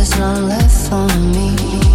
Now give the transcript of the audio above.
there's none left for me.